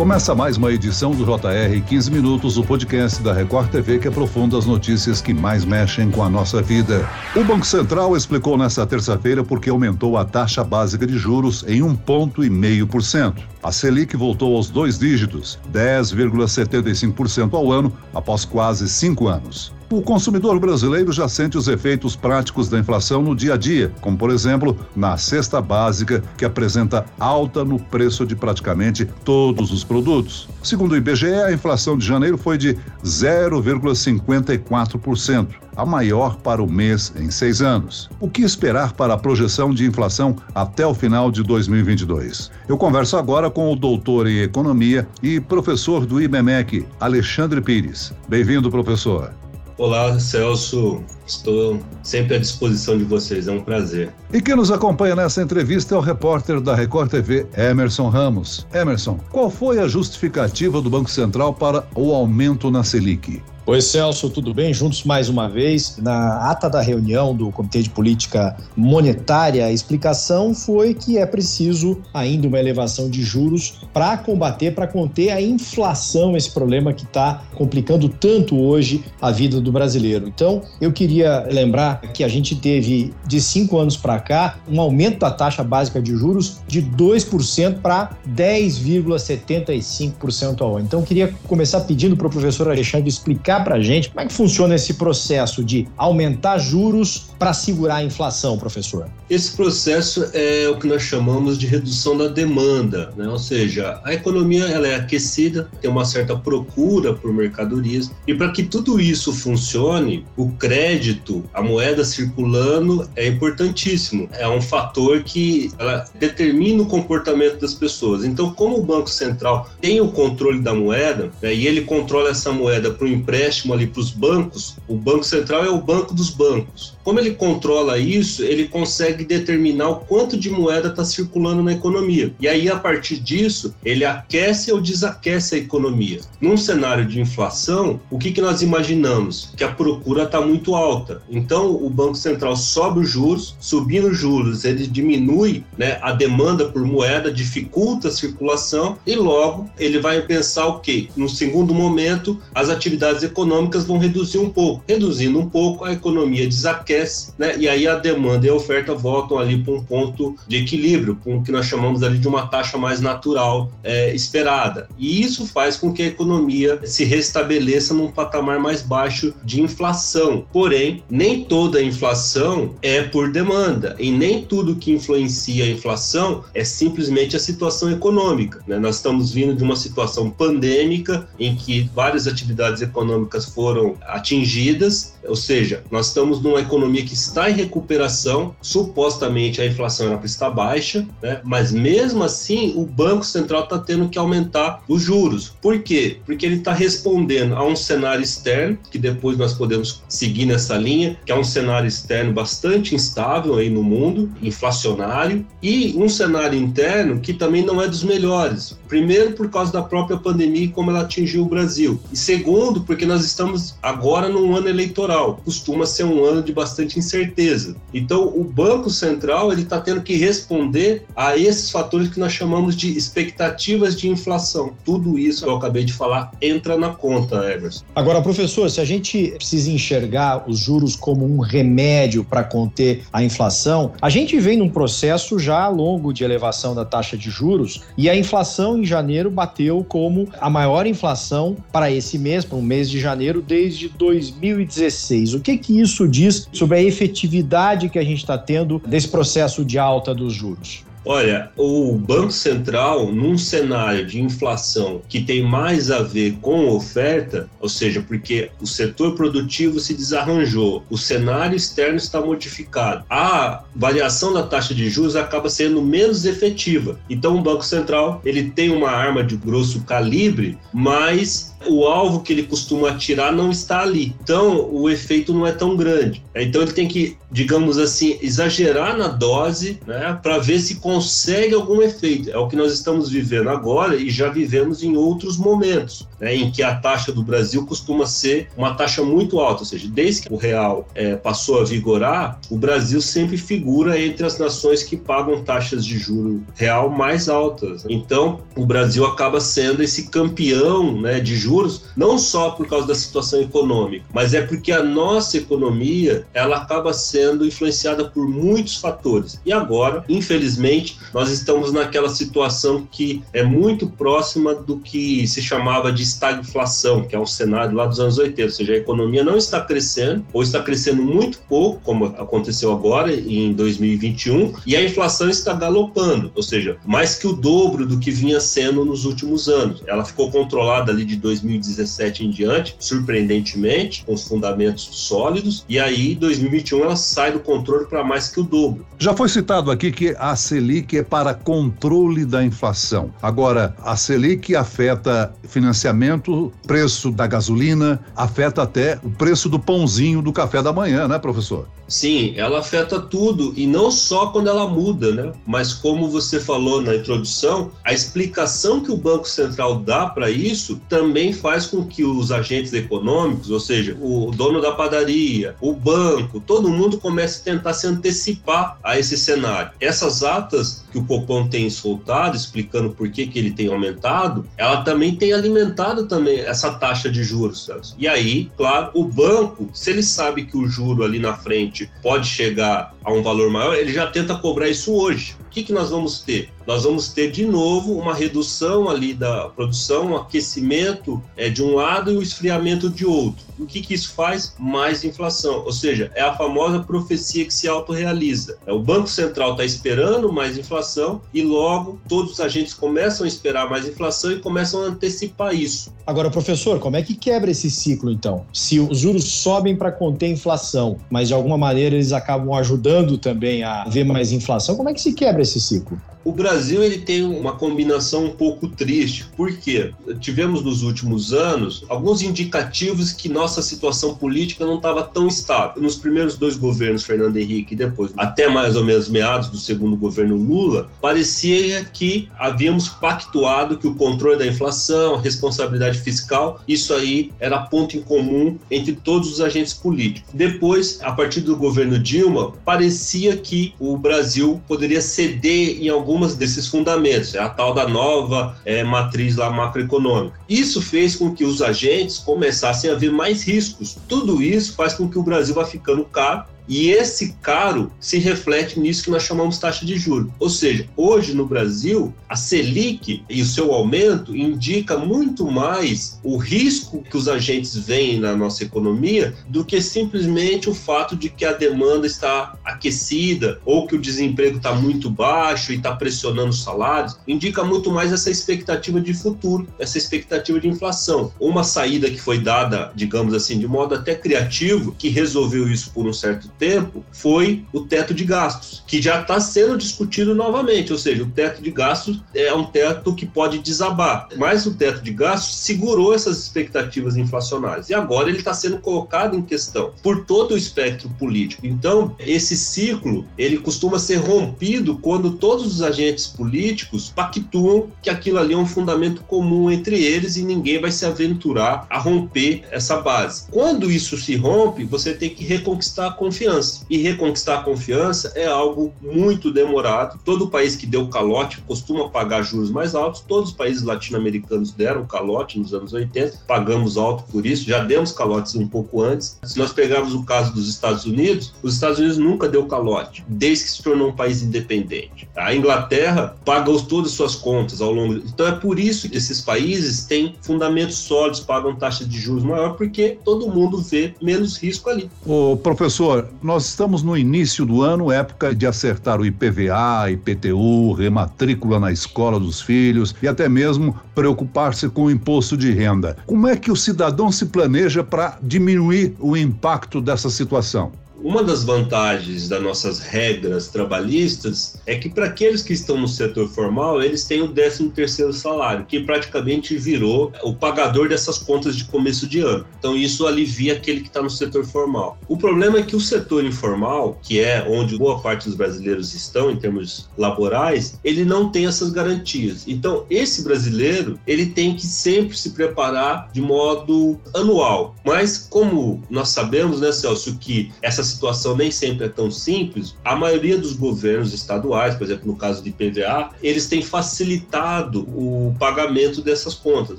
Começa mais uma edição do JR 15 Minutos, o podcast da Record TV que aprofunda as notícias que mais mexem com a nossa vida. O Banco Central explicou nesta terça-feira porque aumentou a taxa básica de juros em um ponto e meio por cento. A Selic voltou aos dois dígitos, 10,75% ao ano, após quase cinco anos. O consumidor brasileiro já sente os efeitos práticos da inflação no dia a dia, como por exemplo na cesta básica, que apresenta alta no preço de praticamente todos os produtos. Segundo o IBGE, a inflação de janeiro foi de 0,54%, a maior para o mês em seis anos. O que esperar para a projeção de inflação até o final de 2022? Eu converso agora com o doutor em economia e professor do IBMEC, Alexandre Pires. Bem-vindo, professor. Olá, Celso. Estou sempre à disposição de vocês, é um prazer. E quem nos acompanha nessa entrevista é o repórter da Record TV, Emerson Ramos. Emerson, qual foi a justificativa do Banco Central para o aumento na Selic? Oi, Celso, tudo bem? Juntos mais uma vez. Na ata da reunião do Comitê de Política Monetária, a explicação foi que é preciso ainda uma elevação de juros para combater, para conter a inflação, esse problema que está complicando tanto hoje a vida do brasileiro. Então, eu queria lembrar que a gente teve, de cinco anos para cá, um aumento da taxa básica de juros de 2% para 10,75% ao ano. Então, eu queria começar pedindo para o professor Alexandre explicar explicar para a gente como é que funciona esse processo de aumentar juros para segurar a inflação, professor? Esse processo é o que nós chamamos de redução da demanda, né? ou seja, a economia ela é aquecida, tem uma certa procura por mercadorias, e para que tudo isso funcione, o crédito, a moeda circulando é importantíssimo. É um fator que determina o comportamento das pessoas. Então, como o Banco Central tem o controle da moeda, né, e ele controla essa moeda para o empréstimo, empréstimo ali para os bancos, o Banco Central é o banco dos bancos. Como ele controla isso, ele consegue determinar o quanto de moeda está circulando na economia. E aí, a partir disso, ele aquece ou desaquece a economia. Num cenário de inflação, o que, que nós imaginamos? Que a procura está muito alta. Então, o Banco Central sobe os juros, subindo os juros, ele diminui né, a demanda por moeda, dificulta a circulação e logo ele vai pensar o quê? No segundo momento, as atividades econômicas vão reduzir um pouco. Reduzindo um pouco, a economia desaquece, né? E aí a demanda e a oferta voltam ali para um ponto de equilíbrio, com o que nós chamamos ali de uma taxa mais natural é, esperada. E isso faz com que a economia se restabeleça num patamar mais baixo de inflação. Porém, nem toda a inflação é por demanda, e nem tudo que influencia a inflação é simplesmente a situação econômica. Né? Nós estamos vindo de uma situação pandêmica em que várias atividades econômicas econômicas foram atingidas, ou seja, nós estamos numa economia que está em recuperação, supostamente a inflação era para estar baixa, né? mas mesmo assim o Banco Central está tendo que aumentar os juros. Por quê? Porque ele está respondendo a um cenário externo, que depois nós podemos seguir nessa linha, que é um cenário externo bastante instável aí no mundo, inflacionário, e um cenário interno que também não é dos melhores. Primeiro, por causa da própria pandemia e como ela atingiu o Brasil. E segundo, porque nós estamos agora num ano eleitoral, costuma ser um ano de bastante incerteza. Então, o Banco Central ele está tendo que responder a esses fatores que nós chamamos de expectativas de inflação. Tudo isso que eu acabei de falar entra na conta, Everson. Agora, professor, se a gente precisa enxergar os juros como um remédio para conter a inflação, a gente vem num processo já longo de elevação da taxa de juros e a inflação em janeiro bateu como a maior inflação para esse mês, para um mês de janeiro desde 2016. O que que isso diz sobre a efetividade que a gente está tendo desse processo de alta dos juros? Olha, o Banco Central, num cenário de inflação que tem mais a ver com oferta, ou seja, porque o setor produtivo se desarranjou, o cenário externo está modificado, a variação da taxa de juros acaba sendo menos efetiva. Então, o Banco Central ele tem uma arma de grosso calibre, mas o alvo que ele costuma atirar não está ali. Então, o efeito não é tão grande. Então, ele tem que, digamos assim, exagerar na dose né, para ver se consegue algum efeito. É o que nós estamos vivendo agora e já vivemos em outros momentos, né, em que a taxa do Brasil costuma ser uma taxa muito alta, ou seja, desde que o real é, passou a vigorar, o Brasil sempre figura entre as nações que pagam taxas de juro real mais altas. Então, o Brasil acaba sendo esse campeão né, de juros, não só por causa da situação econômica, mas é porque a nossa economia ela acaba sendo influenciada por muitos fatores. E agora, infelizmente, nós estamos naquela situação que é muito próxima do que se chamava de estagflação, que é um cenário lá dos anos 80, ou seja, a economia não está crescendo ou está crescendo muito pouco, como aconteceu agora em 2021, e a inflação está galopando, ou seja, mais que o dobro do que vinha sendo nos últimos anos. Ela ficou controlada ali de 2017 em diante, surpreendentemente, com os fundamentos sólidos, e aí 2021 ela sai do controle para mais que o dobro. Já foi citado aqui que a Selic é para controle da inflação. Agora, a Selic afeta financiamento, preço da gasolina, afeta até o preço do pãozinho do café da manhã, né, professor? Sim, ela afeta tudo e não só quando ela muda, né? Mas como você falou na introdução, a explicação que o Banco Central dá para isso também faz com que os agentes econômicos, ou seja, o dono da padaria, o banco, todo mundo comece a tentar se antecipar a esse cenário. Essas atas que o Copom tem soltado, explicando por que, que ele tem aumentado, ela também tem alimentado também essa taxa de juros. E aí, claro, o banco, se ele sabe que o juro ali na frente pode chegar a um valor maior, ele já tenta cobrar isso hoje. O que, que nós vamos ter? Nós vamos ter de novo uma redução ali da produção, um aquecimento é, de um lado e o esfriamento de outro. O que, que isso faz? Mais inflação. Ou seja, é a famosa profecia que se autorrealiza. É, o Banco Central está esperando mais inflação e logo todos os agentes começam a esperar mais inflação e começam a antecipar isso. Agora, professor, como é que quebra esse ciclo então? Se os juros sobem para conter a inflação, mas de alguma maneira eles acabam ajudando também a ver mais inflação, como é que se quebra esse ciclo? O Brasil ele tem uma combinação um pouco triste, porque tivemos nos últimos anos alguns indicativos que nossa situação política não estava tão estável. Nos primeiros dois governos, Fernando Henrique e depois, até mais ou menos meados do segundo governo Lula, parecia que havíamos pactuado que o controle da inflação, a responsabilidade fiscal, isso aí era ponto em comum entre todos os agentes políticos. Depois, a partir do governo Dilma, parecia que o Brasil poderia ceder em algum algumas desses fundamentos, é a tal da nova é, matriz lá macroeconômica. Isso fez com que os agentes começassem a ver mais riscos. Tudo isso faz com que o Brasil vá ficando caro e esse caro se reflete nisso que nós chamamos taxa de juros. Ou seja, hoje no Brasil, a Selic e o seu aumento indica muito mais o risco que os agentes veem na nossa economia do que simplesmente o fato de que a demanda está aquecida ou que o desemprego está muito baixo e está pressionando os salários. Indica muito mais essa expectativa de futuro, essa expectativa de inflação. Uma saída que foi dada, digamos assim, de modo até criativo, que resolveu isso por um certo tempo foi o teto de gastos, que já está sendo discutido novamente, ou seja, o teto de gastos é um teto que pode desabar, mas o teto de gastos segurou essas expectativas inflacionárias e agora ele está sendo colocado em questão por todo o espectro político. Então, esse ciclo ele costuma ser rompido quando todos os agentes políticos pactuam que aquilo ali é um fundamento comum entre eles e ninguém vai se aventurar a romper essa base. Quando isso se rompe, você tem que reconquistar a confiança confiança. E reconquistar a confiança é algo muito demorado. Todo país que deu calote costuma pagar juros mais altos. Todos os países latino-americanos deram calote nos anos 80, pagamos alto por isso, já demos calotes um pouco antes. Se nós pegarmos o caso dos Estados Unidos, os Estados Unidos nunca deu calote, desde que se tornou um país independente. A Inglaterra paga todas as suas contas ao longo. Então é por isso que esses países têm fundamentos sólidos, pagam taxa de juros maior, porque todo mundo vê menos risco ali. O professor, nós estamos no início do ano, época de acertar o IPVA, IPTU, rematrícula na escola dos filhos e até mesmo preocupar-se com o imposto de renda. Como é que o cidadão se planeja para diminuir o impacto dessa situação? Uma das vantagens das nossas regras trabalhistas é que para aqueles que estão no setor formal, eles têm o 13 terceiro salário, que praticamente virou o pagador dessas contas de começo de ano. Então isso alivia aquele que está no setor formal. O problema é que o setor informal, que é onde boa parte dos brasileiros estão em termos laborais, ele não tem essas garantias. Então esse brasileiro, ele tem que sempre se preparar de modo anual. Mas como nós sabemos, né, Celso, que essa situação nem sempre é tão simples, a maioria dos governos estaduais, por exemplo, no caso de IPVA, eles têm facilitado o pagamento dessas contas.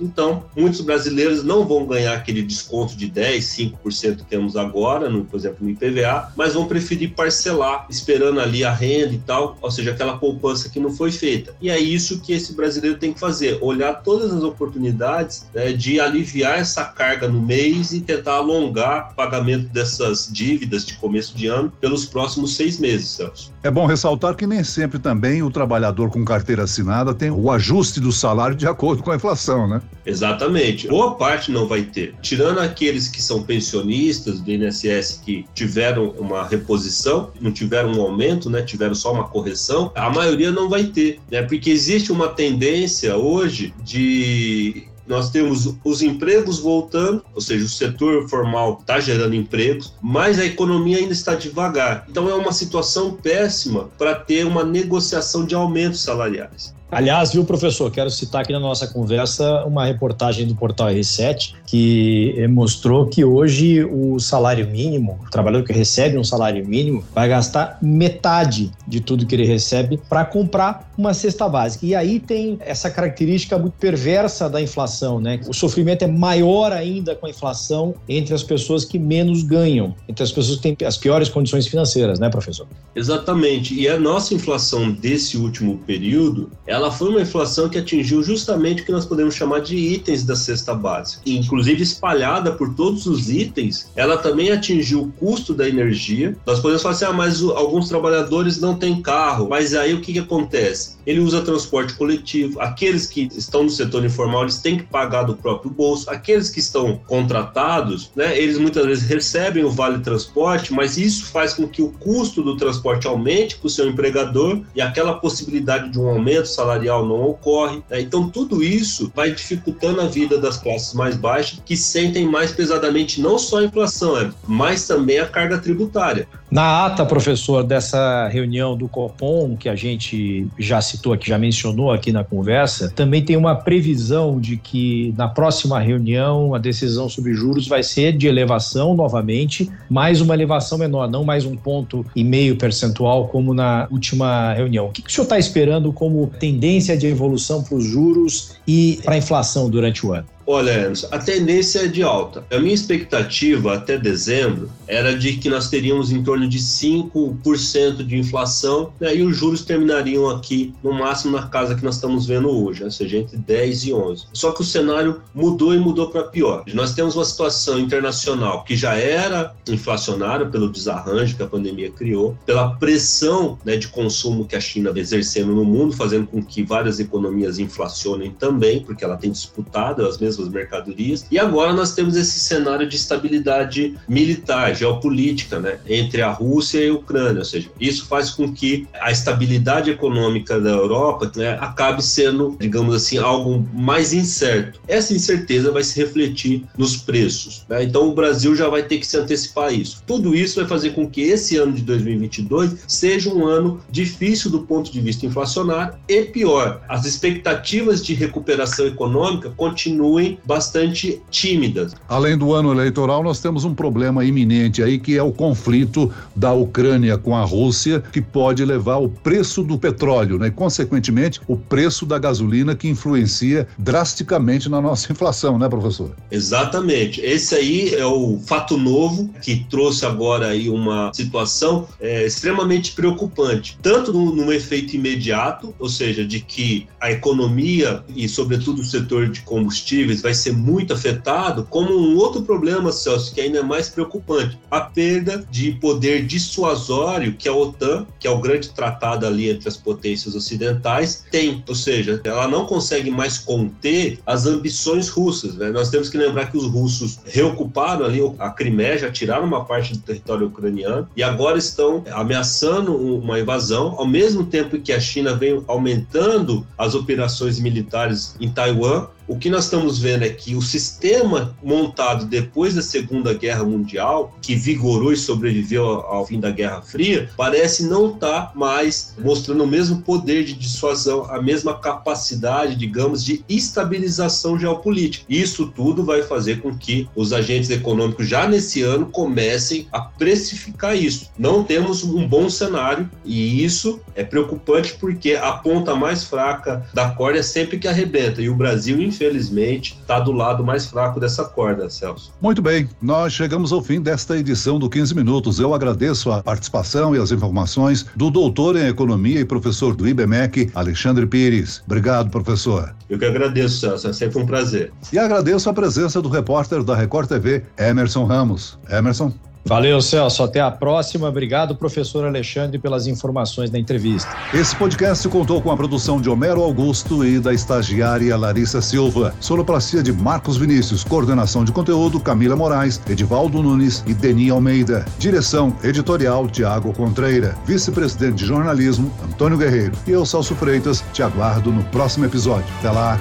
Então, muitos brasileiros não vão ganhar aquele desconto de 10, 5% que temos agora, no, por exemplo, no IPVA, mas vão preferir parcelar, esperando ali a renda e tal, ou seja, aquela poupança que não foi feita. E é isso que esse brasileiro tem que fazer, olhar todas as oportunidades né, de aliviar essa carga no mês e tentar alongar o pagamento dessas dívidas de começo de ano pelos próximos seis meses, Celso. É bom ressaltar que nem sempre também o trabalhador com carteira assinada tem o ajuste do salário de acordo com a inflação, né? Exatamente. Boa parte não vai ter. Tirando aqueles que são pensionistas do INSS que tiveram uma reposição, não tiveram um aumento, né? Tiveram só uma correção, a maioria não vai ter, né? Porque existe uma tendência hoje de nós temos os empregos voltando, ou seja, o setor formal está gerando empregos, mas a economia ainda está devagar. Então é uma situação péssima para ter uma negociação de aumentos salariais. Aliás, viu, professor, quero citar aqui na nossa conversa uma reportagem do portal R7 que mostrou que hoje o salário mínimo, o trabalhador que recebe um salário mínimo, vai gastar metade de tudo que ele recebe para comprar uma cesta básica. E aí tem essa característica muito perversa da inflação, né? O sofrimento é maior ainda com a inflação entre as pessoas que menos ganham, entre as pessoas que têm as piores condições financeiras, né, professor? Exatamente. E a nossa inflação desse último período, ela foi uma inflação que atingiu justamente o que nós podemos chamar de itens da cesta básica. Inclusive espalhada por todos os itens, ela também atingiu o custo da energia. Nós podemos falar assim, ah, mas alguns trabalhadores não têm carro. Mas aí o que, que acontece? Ele usa transporte coletivo. Aqueles que estão no setor informal, eles têm que pagar do próprio bolso. Aqueles que estão contratados, né, eles muitas vezes recebem o vale transporte, mas isso faz com que o custo do transporte aumente para o seu empregador e aquela possibilidade de um aumento salarial não ocorre. Né? Então, tudo isso vai dificultando a vida das classes mais baixas, que sentem mais pesadamente não só a inflação, é, mas também a carga tributária. Na ata, professor, dessa reunião do Copom, que a gente já citou aqui, já mencionou aqui na conversa, também tem uma previsão de que na próxima reunião a decisão sobre juros vai ser de elevação novamente, mais uma elevação menor, não mais um ponto e meio percentual como na última reunião. O que, que o senhor está esperando como tendência de evolução para os juros e para a inflação durante o ano? Olha, Emerson, a tendência é de alta. A minha expectativa até dezembro era de que nós teríamos em torno de 5% de inflação né, e os juros terminariam aqui no máximo na casa que nós estamos vendo hoje, ou seja, entre 10 e 11. Só que o cenário mudou e mudou para pior. Nós temos uma situação internacional que já era inflacionária pelo desarranjo que a pandemia criou, pela pressão né, de consumo que a China exercendo no mundo, fazendo com que várias economias inflacionem também, porque ela tem disputado as mesmas mesmas mercadorias. E agora nós temos esse cenário de estabilidade militar, geopolítica, né, entre a Rússia e a Ucrânia, ou seja, isso faz com que a estabilidade econômica da Europa né, acabe sendo, digamos assim, algo mais incerto. Essa incerteza vai se refletir nos preços. Né? Então o Brasil já vai ter que se antecipar a isso. Tudo isso vai fazer com que esse ano de 2022 seja um ano difícil do ponto de vista inflacionário e pior, as expectativas de recuperação econômica continuem bastante tímidas. Além do ano eleitoral, nós temos um problema iminente aí que é o conflito da Ucrânia com a Rússia, que pode levar o preço do petróleo, né? E, consequentemente, o preço da gasolina que influencia drasticamente na nossa inflação, né, professor? Exatamente. Esse aí é o fato novo que trouxe agora aí uma situação é, extremamente preocupante, tanto no, no efeito imediato, ou seja, de que a economia e, sobretudo, o setor de combustíveis vai ser muito afetado, como um outro problema, Celso, que ainda é mais preocupante, a perda de poder dissuasório que a OTAN, que é o grande tratado ali entre as potências ocidentais, tem. Ou seja, ela não consegue mais conter as ambições russas. Né? Nós temos que lembrar que os russos reocuparam ali a Crimeia, já tiraram uma parte do território ucraniano e agora estão ameaçando uma invasão, ao mesmo tempo que a China vem aumentando as operações militares em Taiwan o que nós estamos vendo é que o sistema montado depois da Segunda Guerra Mundial, que vigorou e sobreviveu ao fim da Guerra Fria, parece não estar tá mais mostrando o mesmo poder de dissuasão, a mesma capacidade, digamos, de estabilização geopolítica. Isso tudo vai fazer com que os agentes econômicos já nesse ano comecem a precificar isso. Não temos um bom cenário e isso é preocupante porque a ponta mais fraca da corda é sempre que arrebenta e o Brasil, infelizmente, está do lado mais fraco dessa corda, Celso. Muito bem, nós chegamos ao fim desta edição do 15 Minutos. Eu agradeço a participação e as informações do doutor em Economia e professor do IBMEC, Alexandre Pires. Obrigado, professor. Eu que agradeço, Celso, é sempre um prazer. E agradeço a presença do repórter da Record TV, Emerson Ramos. Emerson. Valeu, Celso. Até a próxima. Obrigado, professor Alexandre, pelas informações da entrevista. Esse podcast contou com a produção de Homero Augusto e da estagiária Larissa Silva. Sonoplastia de Marcos Vinícius. Coordenação de conteúdo Camila Moraes, Edivaldo Nunes e Deni Almeida. Direção editorial Tiago Contreira. Vice-presidente de jornalismo Antônio Guerreiro. E eu, Celso Freitas, te aguardo no próximo episódio. Até lá.